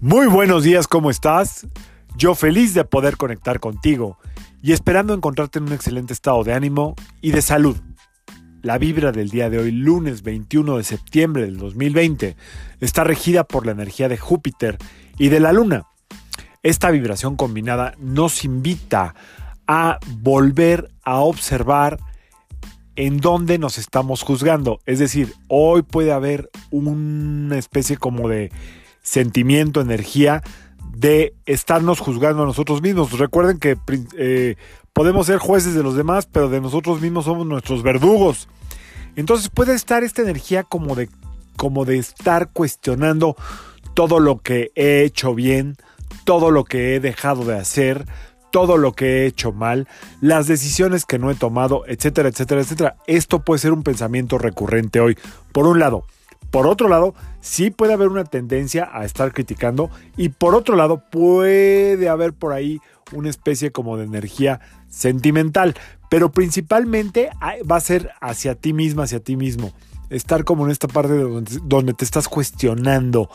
Muy buenos días, ¿cómo estás? Yo feliz de poder conectar contigo y esperando encontrarte en un excelente estado de ánimo y de salud. La vibra del día de hoy, lunes 21 de septiembre del 2020, está regida por la energía de Júpiter y de la Luna. Esta vibración combinada nos invita a volver a observar en dónde nos estamos juzgando. Es decir, hoy puede haber una especie como de sentimiento, energía de estarnos juzgando a nosotros mismos. Recuerden que eh, podemos ser jueces de los demás, pero de nosotros mismos somos nuestros verdugos. Entonces puede estar esta energía como de, como de estar cuestionando todo lo que he hecho bien, todo lo que he dejado de hacer, todo lo que he hecho mal, las decisiones que no he tomado, etcétera, etcétera, etcétera. Esto puede ser un pensamiento recurrente hoy. Por un lado, por otro lado, sí puede haber una tendencia a estar criticando y por otro lado puede haber por ahí una especie como de energía sentimental, pero principalmente va a ser hacia ti misma, hacia ti mismo. Estar como en esta parte donde, te estás cuestionando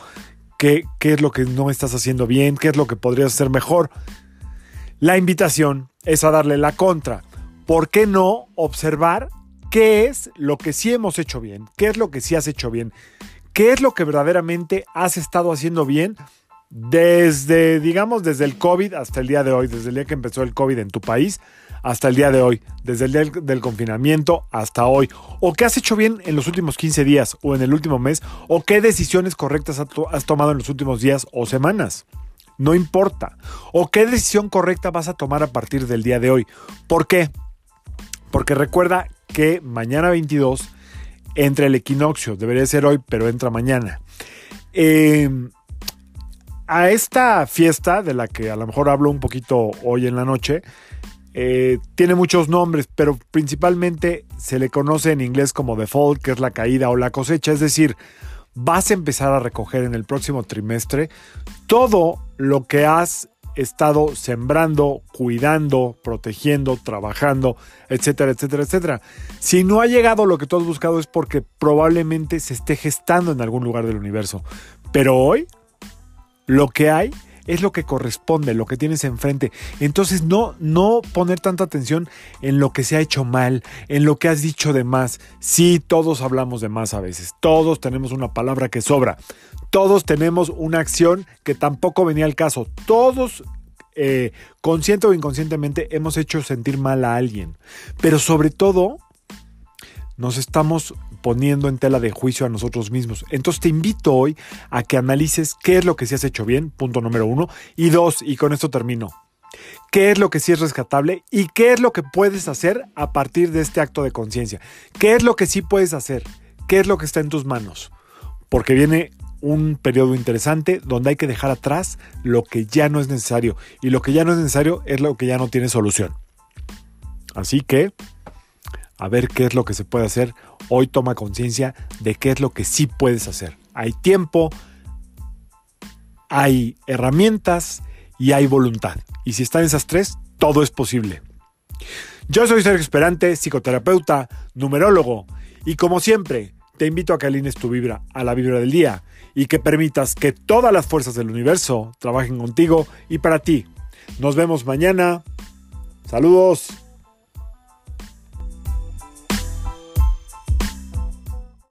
qué, qué es lo que no estás haciendo bien, qué es lo que podrías hacer mejor. La invitación es a darle la contra. ¿Por qué no observar qué es lo que sí hemos hecho bien, qué es lo que sí has hecho bien, qué es lo que verdaderamente has estado haciendo bien desde, digamos, desde el COVID hasta el día de hoy, desde el día que empezó el COVID en tu país hasta el día de hoy, desde el día del confinamiento hasta hoy, o qué has hecho bien en los últimos 15 días o en el último mes, o qué decisiones correctas has tomado en los últimos días o semanas. No importa. O qué decisión correcta vas a tomar a partir del día de hoy. ¿Por qué? Porque recuerda que mañana 22 entre el equinoccio, debería ser hoy, pero entra mañana. Em, a esta fiesta, de la que a lo mejor hablo un poquito hoy en la noche, eh, tiene muchos nombres, pero principalmente se le conoce en inglés como default, que es la caída o la cosecha, es decir, vas a empezar a recoger en el próximo trimestre todo lo que has estado sembrando, cuidando, protegiendo, trabajando, etcétera, etcétera, etcétera. Si no ha llegado lo que tú has buscado es porque probablemente se esté gestando en algún lugar del universo. Pero hoy, lo que hay es lo que corresponde, lo que tienes enfrente. Entonces no, no poner tanta atención en lo que se ha hecho mal, en lo que has dicho de más. Sí, todos hablamos de más a veces, todos tenemos una palabra que sobra, todos tenemos una acción que tampoco venía al caso, todos eh, consciente o inconscientemente hemos hecho sentir mal a alguien. Pero sobre todo, nos estamos poniendo en tela de juicio a nosotros mismos. Entonces te invito hoy a que analices qué es lo que sí has hecho bien, punto número uno. Y dos, y con esto termino, qué es lo que sí es rescatable y qué es lo que puedes hacer a partir de este acto de conciencia. ¿Qué es lo que sí puedes hacer? ¿Qué es lo que está en tus manos? Porque viene un periodo interesante donde hay que dejar atrás lo que ya no es necesario. Y lo que ya no es necesario es lo que ya no tiene solución. Así que a ver qué es lo que se puede hacer. Hoy toma conciencia de qué es lo que sí puedes hacer. Hay tiempo, hay herramientas y hay voluntad. Y si están esas tres, todo es posible. Yo soy Sergio Esperante, psicoterapeuta, numerólogo, y como siempre, te invito a que alines tu vibra a la vibra del día y que permitas que todas las fuerzas del universo trabajen contigo y para ti. Nos vemos mañana. Saludos.